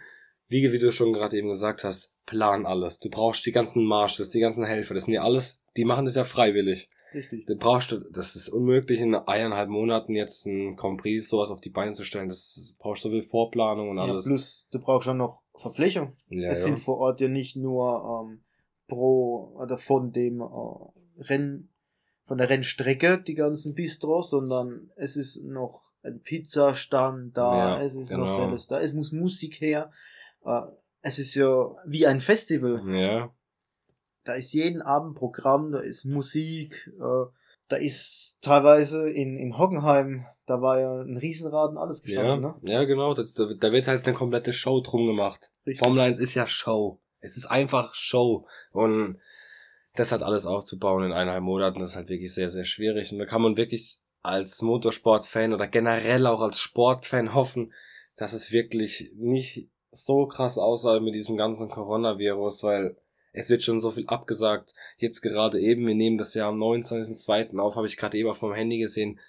wie, wie du schon gerade eben gesagt hast, plan alles. Du brauchst die ganzen Marshals, die ganzen Helfer, das sind ja alles, die machen das ja freiwillig. Richtig. Du brauchst, du- das ist unmöglich in eineinhalb Monaten jetzt ein Grand Prix sowas auf die Beine zu stellen. Das brauchst so viel Vorplanung und Ja, alles. plus, du brauchst schon noch Verpflichtung. Ja, es ja. sind vor Ort ja nicht nur ähm, pro oder von dem äh, Renn, von der Rennstrecke die ganzen Bistros, sondern es ist noch ein Pizzastand da, Ja, es ist genau. noch alles da, es muss Musik her. Äh, es ist ja wie ein Festival. ja, Da ist jeden Abend Programm, da ist Musik, äh, da ist teilweise in, in Hockenheim, da war ja ein Riesenrad und alles ja, gestanden, ne? ja, genau. Das, da da wird halt eine komplette Show drum gemacht. Richtig. Formel 1 ist ja Show. Es ist einfach Show. Und das halt alles aufzubauen in eineinhalb Monaten, das ist halt wirklich sehr, sehr schwierig. Und da kann man wirklich als Motorsportfan oder generell auch als Sportfan hoffen, dass es wirklich nicht so krass aussah mit diesem ganzen Coronavirus, weil es wird schon so viel abgesagt. Jetzt gerade eben, wir nehmen das ja am 29.02. auf, habe ich gerade eben auf meinem Handy gesehen.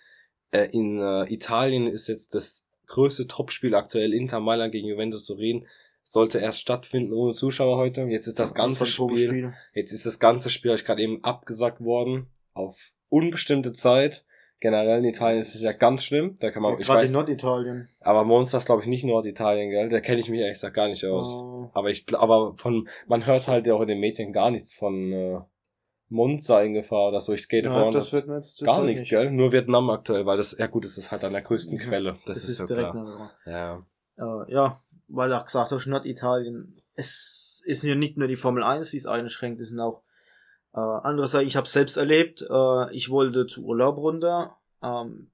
Äh, in äh, Italien ist jetzt das größte Topspiel aktuell Inter Mailand gegen Juventus Turin. Sollte erst stattfinden ohne Zuschauer heute. Jetzt ist das ganze war ein Spiel, jetzt ist das ganze Spiel, hab ich gerade eben abgesagt worden auf unbestimmte Zeit. Generell in Italien ist es ja ganz schlimm. Da kann man, Ja, ich weiß, in Norditalien. aber Monster ist glaube ich nicht Norditalien, gell? Da kenne ich mich ehrlich gesagt gar nicht aus. Äh, Aber ich, aber von, man hört halt ja auch in den Medien gar nichts von äh, Monza in Gefahr oder so. Ich gehe davon ja, aus, das wird mir jetzt gar nichts, nicht. gell? Nur Vietnam aktuell, weil das, ja gut, das ist halt an der größten Ja, Quelle. Das, Das, ist, ist, ja direkt klar. Ja. äh, Ja, weil du auch gesagt hast, Norditalien. Es ist ja nicht nur die Formel 1, die es einschränkt, es sind auch äh, andere Sachen. Ich habe selbst erlebt, äh, ich wollte zu Urlaub runter. Ähm,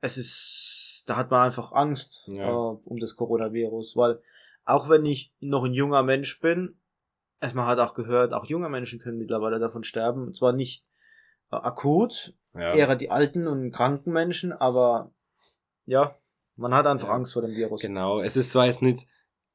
es ist, da hat man einfach Angst Ja. äh, um das Coronavirus, weil auch wenn ich noch ein junger Mensch bin, erstmal hat auch gehört, auch junge Menschen können mittlerweile davon sterben. Und zwar nicht äh, akut, ja. eher die alten und kranken Menschen, aber ja, man hat einfach Ja. Angst vor dem Virus. Genau, es ist zwar jetzt nicht,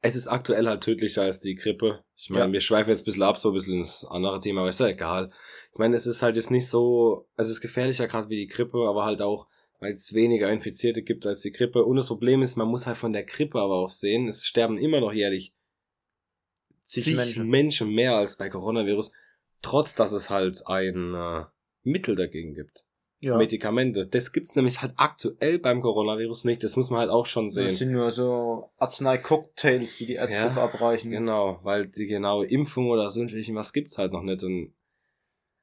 es ist aktuell halt tödlicher als die Grippe. Ich meine, Ja. wir schweifen jetzt ein bisschen ab, so ein bisschen ins andere Thema, aber ist ja egal. Ich meine, es ist halt jetzt nicht so, es ist gefährlicher gerade wie die Grippe, aber halt auch, weil es weniger Infizierte gibt als die Grippe. Und das Problem ist, man muss halt von der Grippe aber auch sehen, es sterben immer noch jährlich Zig zig Menschen. Menschen. mehr als bei Coronavirus, trotz dass es halt ein äh, Mittel dagegen gibt. Ja. Medikamente. Das gibt's nämlich halt aktuell beim Coronavirus nicht. Das muss man halt auch schon sehen. Das sind nur so Arznei-Cocktails, die die Ärzte Ja, verabreichen. Genau, weil die genaue Impfung oder so was gibt's halt noch nicht und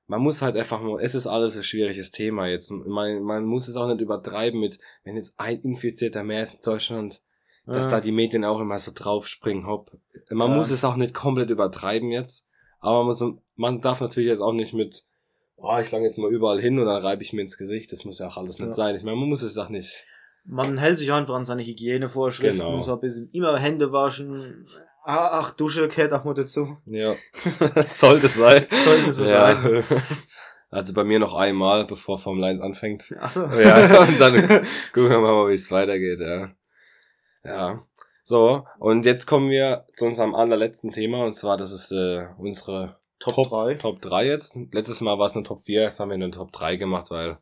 man muss halt einfach nur, es ist alles ein schwieriges Thema jetzt. Man, man muss es auch nicht übertreiben mit, wenn jetzt ein Infizierter mehr ist in Deutschland, dass Ja. da die Medien auch immer so draufspringen, hopp. Man Ja. muss es auch nicht komplett übertreiben jetzt, aber man, muss, man darf natürlich jetzt auch nicht mit, oh, ich lang jetzt mal überall hin und dann reibe ich mir ins Gesicht. Das muss ja auch alles nicht Ja. sein. Ich meine, man muss es auch nicht. Man hält sich einfach an seine Hygienevorschriften Genau. so ein bisschen immer Hände waschen. Ah, Ach, Dusche gehört auch mal dazu. Ja, [LAUGHS] sollte sein. Sollte so ja. sein. [LAUGHS] Also bei mir noch einmal, bevor Formel 1 anfängt. Achso. Ja, [LAUGHS] und dann gucken wir mal, wie es weitergeht, ja. Ja. So, und jetzt kommen wir zu unserem allerletzten Thema, und zwar, das ist äh, unsere Top 3. Top 3 jetzt. Letztes Mal war es eine Top 4, jetzt haben wir eine Top 3 gemacht, weil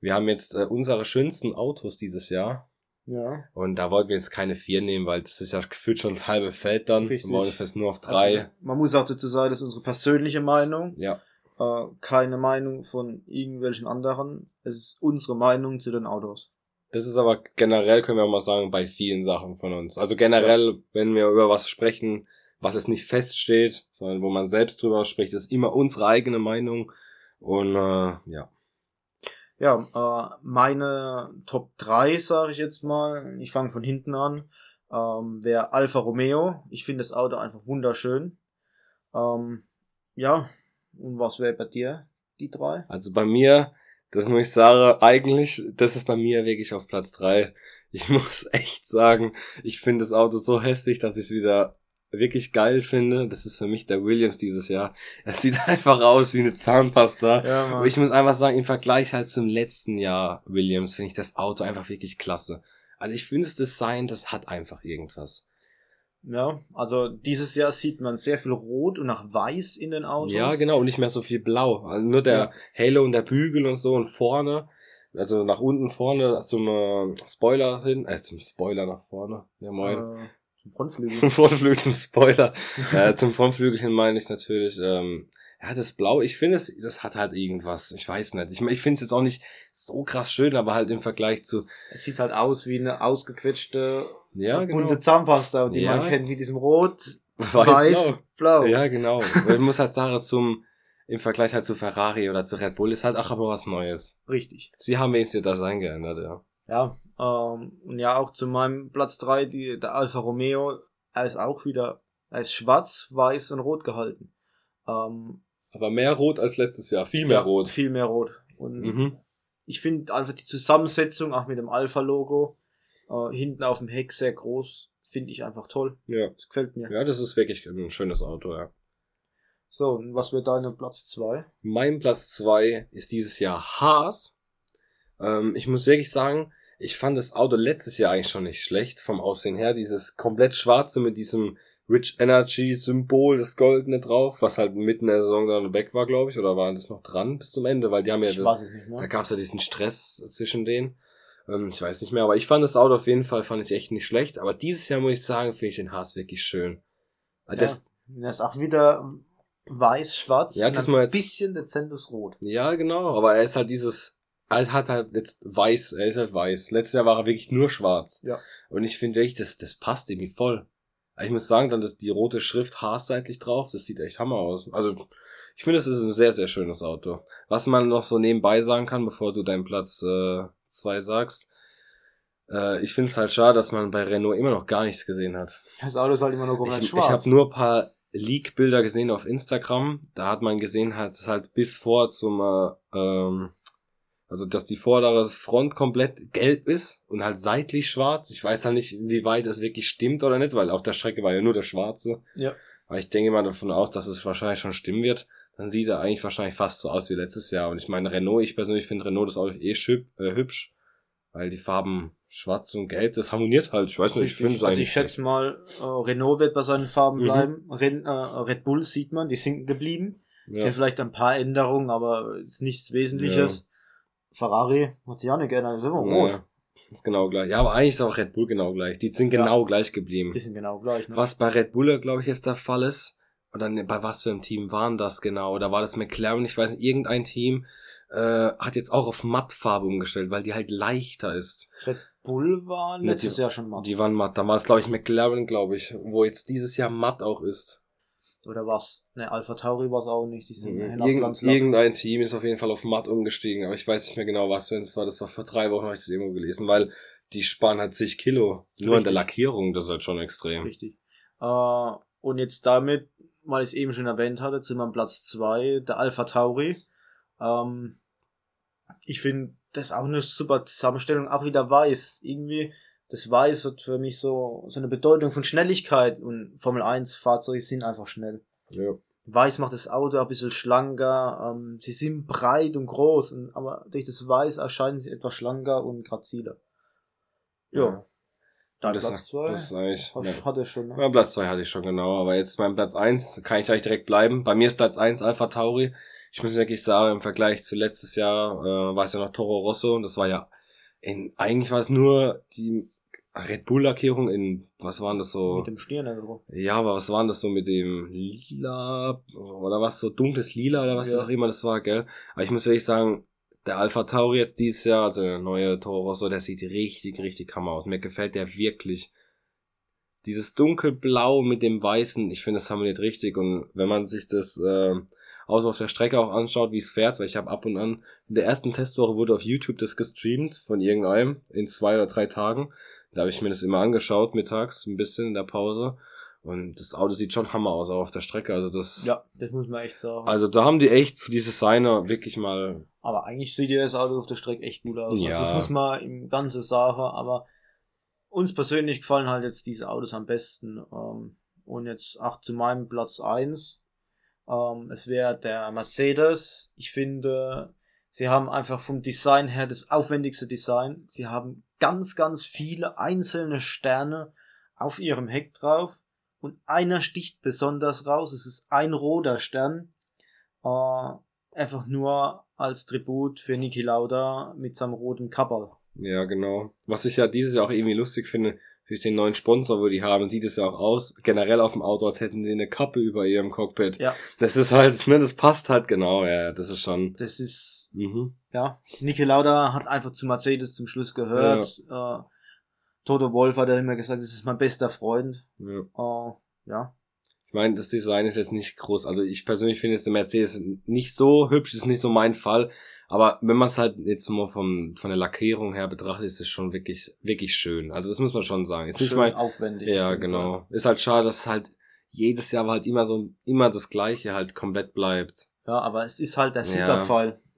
wir haben jetzt äh, unsere schönsten Autos dieses Jahr. Ja. Und da wollten wir jetzt keine 4 nehmen, weil das ist ja gefühlt schon das halbe Feld dann. Richtig. Wir wollen es jetzt nur auf 3. Also, man muss auch dazu sagen, das ist unsere persönliche Meinung. ja, Äh, keine Meinung von irgendwelchen anderen. Es ist unsere Meinung zu den Autos. Das ist aber generell, können wir auch mal sagen, bei vielen Sachen von uns. Also generell, wenn wir über was sprechen, was es nicht feststeht, sondern wo man selbst drüber spricht, ist immer unsere eigene Meinung. Und äh, ja. Ja, äh, meine Top 3, sage ich jetzt mal, ich fange von hinten an, ähm, wäre Alfa Romeo. Ich finde das Auto einfach wunderschön. Ähm, ja, und was wäre bei dir, die drei? Also bei mir, das muss ich sagen, eigentlich, das ist bei mir wirklich auf Platz drei. Ich [LAUGHS] muss echt sagen, ich finde das Auto so hässlich, dass ich es wieder wirklich geil finde. Das ist für mich der Williams dieses Jahr. Er sieht [LAUGHS] einfach aus wie eine Zahnpasta. Ja, Aber ich muss einfach sagen, im Vergleich halt zum letzten Jahr Williams finde ich das Auto einfach wirklich klasse. Also ich finde das Design, das hat einfach irgendwas. ja, also dieses Jahr sieht man sehr viel Rot und nach Weiß in den Autos. Ja, genau, und nicht mehr so viel blau. Also nur der Ja. Halo und der Bügel und so und vorne, also nach unten vorne zum äh, Spoiler hin, äh, zum Spoiler nach vorne. Ja, moin. Äh, zum Frontflügel. Zum Frontflügel, zum Spoiler. äh, zum Frontflügel hin meine ich natürlich, ähm, ja, das Blau, ich finde es, das hat halt irgendwas. Ich weiß nicht. Ich, ich finde es jetzt auch nicht so krass schön, aber halt im Vergleich zu, es sieht halt aus wie eine ausgequetschte ja, genau. bunte Zahnpasta, die Ja. man kennt, wie diesem Rot, [LAUGHS] Weiß, Weiß, blau. Blau. Ja, genau. Ich muss halt sagen, zum, im Vergleich halt zu Ferrari oder zu Red Bull ist halt auch aber was Neues. Richtig. Sie haben wenigstens ihr Design geändert, ja. Ja, ähm, und ja, auch zu meinem Platz 3, die, der Alfa Romeo, er ist auch wieder, er ist schwarz, weiß und rot gehalten. Ähm, Aber mehr rot als letztes Jahr. Viel mehr ja, rot. Viel mehr rot. Und Mhm. ich finde einfach die Zusammensetzung, auch mit dem Alpha-Logo, äh, hinten auf dem Heck sehr groß, finde ich einfach toll. Ja. Das gefällt mir. Ja, das ist wirklich ein schönes Auto, ja. So, und was wird deine Platz 2? Mein Platz zwei ist dieses Jahr Haas. Ähm, ich muss wirklich sagen, ich fand das Auto letztes Jahr eigentlich schon nicht schlecht vom Aussehen her. Dieses komplett schwarze mit diesem Rich Energy Symbol, das Goldene drauf, was halt mitten in der Saison dann weg war, glaube ich, oder war das noch dran bis zum Ende, weil die haben ja, da mehr. gab es ja diesen Stress zwischen denen. Ähm, ich weiß nicht mehr, aber ich fand das Auto auf jeden Fall, fand ich echt nicht schlecht. Aber dieses Jahr muss ich sagen, finde ich den Haas wirklich schön. Weil Das, Das ist auch wieder weiß-schwarz Ja, diesmal ein jetzt- bisschen dezentes Rot. Ja, genau, aber er ist halt dieses, er hat halt jetzt weiß, er ist halt weiß. Letztes Jahr war er wirklich nur schwarz. Ja. Und ich finde wirklich, das, das passt irgendwie voll. Ich muss sagen, dann ist die rote Schrift haarseitlich drauf, das sieht echt hammer aus. Also, ich finde, es ist ein sehr, sehr schönes Auto. Was man noch so nebenbei sagen kann, bevor du deinen Platz äh, zwei sagst, äh, ich finde es halt schade, dass man bei Renault immer noch gar nichts gesehen hat. Das Auto ist halt immer nur komplett Ich, ich schwarz. habe nur ein paar Leak-Bilder gesehen auf Instagram. Da hat man gesehen, halt, dass halt bis vor zum, äh, ähm, also dass die vordere Front komplett gelb ist und halt seitlich schwarz. Ich weiß halt nicht, wie weit es wirklich stimmt oder nicht, weil auf der Strecke war ja nur der schwarze. Ja. Aber ich denke mal davon aus, dass es wahrscheinlich schon stimmen wird. Dann sieht er eigentlich wahrscheinlich fast so aus wie letztes Jahr. Und ich meine, Renault, ich persönlich finde Renault das Auto eh äh, hübsch, weil die Farben Schwarz und Gelb, das harmoniert halt. Ich weiß nicht, ich finde es also eigentlich. ich schätze mal, äh, Renault wird bei seinen Farben Mhm. bleiben. Ren, äh, Red Bull sieht man, die sind geblieben. ja. Kennt vielleicht ein paar Änderungen, aber ist nichts Wesentliches. Ferrari hat sich auch nicht geändert, ist immer rot. Ja, ist genau gleich. Ja, aber eigentlich ist auch Red Bull genau gleich. Die sind Ja. genau gleich geblieben. Die sind genau gleich. Ne? Was bei Red Bull, glaube ich, jetzt der Fall ist. Oder ne, bei was für einem Team waren das genau? Oder war das McLaren? Ich weiß nicht, irgendein Team äh, hat jetzt auch auf Mattfarbe umgestellt, weil die halt leichter ist. Red Bull war Ne, letztes die- Jahr schon matt. Die waren matt. Da war es, glaube ich, McLaren, glaube ich, wo jetzt dieses Jahr matt auch ist. Oder was? Ne, Alpha Tauri war es auch nicht. Die sind Mhm. Irgend, irgendein Team ist auf jeden Fall auf matt umgestiegen, aber ich weiß nicht mehr genau, was für es war. Das war vor drei Wochen, habe ich das irgendwo gelesen, weil die sparen halt zig Kilo. Nur an der. Lackierung, das ist halt schon extrem. Richtig. Äh, und jetzt damit, weil ich es eben schon erwähnt hatte, sind wir am Platz zwei der Alpha Tauri. Ähm, ich finde das auch eine super Zusammenstellung, auch wieder weiß. Irgendwie, das Weiß hat für mich so, so eine Bedeutung von Schnelligkeit und Formel 1 Fahrzeuge sind einfach schnell. Ja. Weiß macht das Auto ein bisschen schlanker, ähm, sie sind breit und groß, und, aber durch das Weiß erscheinen sie etwas schlanker und graziler. Ja. Dann das, Platz zwei. das ist eigentlich. Hat, Ja. hat er schon, ne? Ja, Platz zwei hatte ich schon genau, aber jetzt mein Platz eins kann ich eigentlich direkt bleiben. Bei mir ist Platz eins Alpha Tauri. Ich muss wirklich sagen, im Vergleich zu letztes Jahr äh, war es ja noch Toro Rosso und das war ja in eigentlich war es nur die Red Bull Lackierung in was waren das so? Mit dem Stirn drauf. Ja, aber was waren das so mit dem Lila oder was so dunkles Lila oder was Ja. das auch immer das war, gell? Aber ich muss wirklich sagen, der Alpha Tauri jetzt dieses Jahr, also der neue Toro Rosso, der sieht richtig, richtig hammer aus. Mir gefällt der wirklich. Dieses dunkelblau mit dem weißen, ich finde, das harmoniert richtig. Und wenn man sich das äh, Auto auf der Strecke auch anschaut, wie es fährt, weil ich habe ab und an, in der ersten Testwoche wurde auf YouTube das gestreamt von irgendeinem in zwei oder drei Tagen. Da habe ich mir das immer angeschaut, mittags, ein bisschen in der Pause. Und das Auto sieht schon Hammer aus, auch auf der Strecke. Also das, Ja, das muss man echt sagen. also da haben die echt für die Designer wirklich mal, aber eigentlich sieht ja das Auto auf der Strecke echt gut aus. Ja. Also das muss man im Ganzen sagen, aber uns persönlich gefallen halt jetzt diese Autos am besten. Ähm, und jetzt auch zu meinem Platz eins. Ähm, es wäre der Mercedes. Ich finde, sie haben einfach vom Design her das aufwendigste Design. Sie haben ganz, ganz viele einzelne Sterne auf ihrem Heck drauf. Und einer sticht besonders raus. Es ist ein roter Stern. Äh, einfach nur als Tribut für Niki Lauda mit seinem roten Kapperl. ja genau. Was ich ja dieses Jahr auch irgendwie lustig finde, durch den neuen Sponsor, wo die haben, sieht es ja auch aus, generell auf dem Auto, als hätten sie eine Kappe über ihrem Cockpit. Ja. Das ist halt, ne, das passt halt genau, ja, das ist schon, Das ist, mhm. ja, Niki Lauda hat einfach zu Mercedes zum Schluss gehört. Äh, Toto Wolf hat ja immer gesagt, das ist mein bester Freund. ja. Äh, ja, Ich meine, das Design ist jetzt nicht groß. Also ich persönlich finde jetzt der Mercedes nicht so hübsch, ist nicht so mein Fall. Aber wenn man es halt jetzt mal vom, von der Lackierung her betrachtet, ist es schon wirklich, wirklich schön. Also das muss man schon sagen. Ist nicht schön mal, aufwendig. ja, genau. Fall. Ist halt schade, dass halt jedes Jahr halt immer so, immer das Gleiche halt komplett bleibt. Ja, aber es ist halt der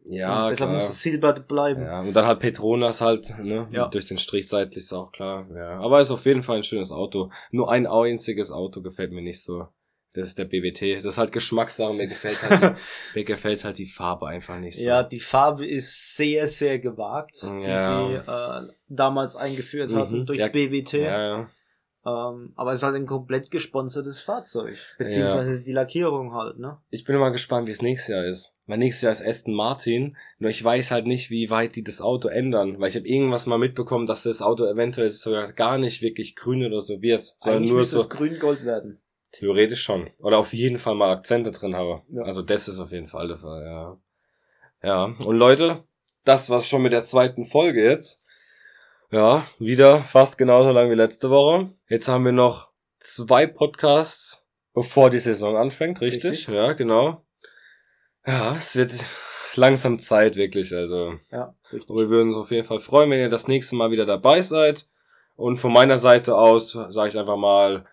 Ja. Ja, deshalb klar. muss es Silber bleiben. Ja, und dann halt Petronas halt, ne? Ja. Durch den Strich seitlich ist auch klar. Ja. Aber ist auf jeden Fall ein schönes Auto. Nur ein einziges Auto gefällt mir nicht so. Das ist der BWT. Das ist halt Geschmackssache. Mir gefällt halt, die, [LAUGHS] mir gefällt halt die Farbe einfach nicht so. Ja, die Farbe ist sehr, sehr gewagt, Ja. die sie äh, damals eingeführt Mhm. hatten durch Ja. BWT. ja, ja. Ähm, aber es ist halt ein komplett gesponsertes Fahrzeug. Beziehungsweise die Lackierung halt, ne? Ich bin immer gespannt, wie es nächstes Jahr ist. Weil nächstes Jahr ist Aston Martin. Nur ich weiß halt nicht, wie weit die das Auto ändern. Weil ich habe irgendwas mal mitbekommen, dass das Auto eventuell sogar gar nicht wirklich grün oder so wird. Sondern Eigentlich nur müsste so. es grün-gold werden. Theoretisch schon. Oder auf jeden Fall mal Akzente drin habe. Ja. Also das ist auf jeden Fall der Fall, ja. Ja, und Leute, das war's schon mit der zweiten Folge jetzt. Ja, wieder fast genauso lang wie letzte Woche. Jetzt haben wir noch zwei Podcasts, bevor die Saison anfängt, richtig? Richtig. Ja, genau. Ja, es wird langsam Zeit, wirklich, also. Ja, richtig. Und wir würden uns auf jeden Fall freuen, wenn ihr das nächste Mal wieder dabei seid. Und von meiner Seite aus sage ich einfach mal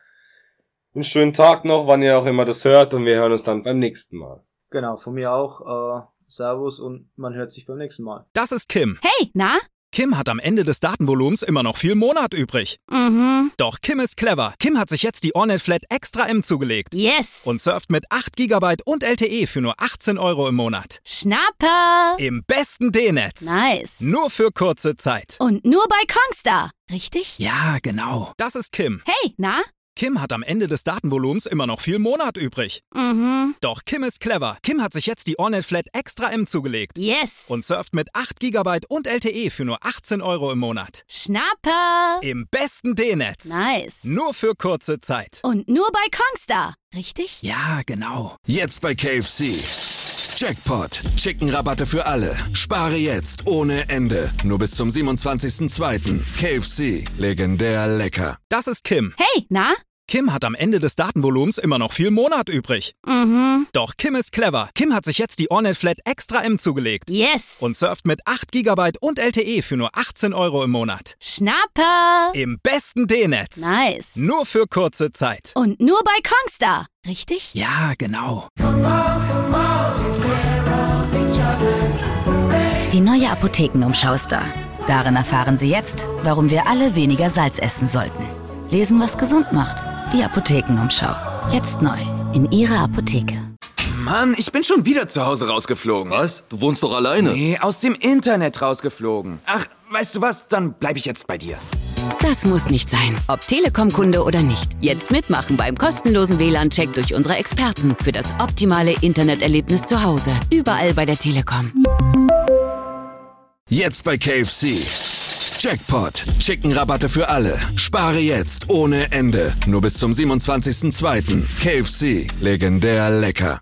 einen schönen Tag noch, wann ihr auch immer das hört. Und wir hören uns dann beim nächsten Mal. Genau, von mir auch. Äh, Servus und man hört sich beim nächsten Mal. Das ist Kim. Hey, na? Kim hat am Ende des Datenvolumens immer noch viel Monat übrig. Mhm. Doch Kim ist clever. Kim hat sich jetzt die Ornet Flat Extra M zugelegt. Yes. Und surft mit 8 GB und LTE für nur 18 Euro im Monat. Schnapper. Im besten D-Netz. Nice. Nur für kurze Zeit. Und nur bei Kongstar. Richtig? Ja, genau. Das ist Kim. Hey, na? Kim hat am Ende des Datenvolumens immer noch viel Monat übrig. Mhm. Doch Kim ist clever. Kim hat sich jetzt die Ornet Flat Extra M zugelegt. Yes. Und surft mit 8 GB und LTE für nur 18 Euro im Monat. Schnapper. Im besten D-Netz. Nice. Nur für kurze Zeit. Und nur bei Kongstar. Richtig? Ja, genau. Jetzt bei KFC. Jackpot. Chicken-Rabatte für alle. Spare jetzt ohne Ende. Nur bis zum 27.02. KFC. Legendär lecker. Das ist Kim. Hey, na? Kim hat am Ende des Datenvolumens immer noch viel Monat übrig. Mhm. Doch Kim ist clever. Kim hat sich jetzt die Ornet Flat Extra M zugelegt. Yes. Und surft mit 8 GB und LTE für nur 18 Euro im Monat. Schnapper. Im besten D-Netz. Nice. Nur für kurze Zeit. Und nur bei Kongstar. Richtig? Ja, genau. Die neue Apothekenumschau ist da. Darin erfahren Sie jetzt, warum wir alle weniger Salz essen sollten. Lesen, was gesund macht. Die Apothekenumschau. Jetzt neu. In Ihrer Apotheke. Mann, ich bin schon wieder zu Hause rausgeflogen. Was? Du wohnst doch alleine? Nee, aus dem Internet rausgeflogen. Ach, weißt du was? Dann bleib ich jetzt bei dir. Das muss nicht sein. Ob Telekom-Kunde oder nicht. Jetzt mitmachen beim kostenlosen WLAN-Check durch unsere Experten für das optimale Interneterlebnis zu Hause. Überall bei der Telekom. Jetzt bei KFC. Jackpot. Chicken-Rabatte für alle. Spare jetzt ohne Ende. Nur bis zum 27.02. KFC. Legendär lecker.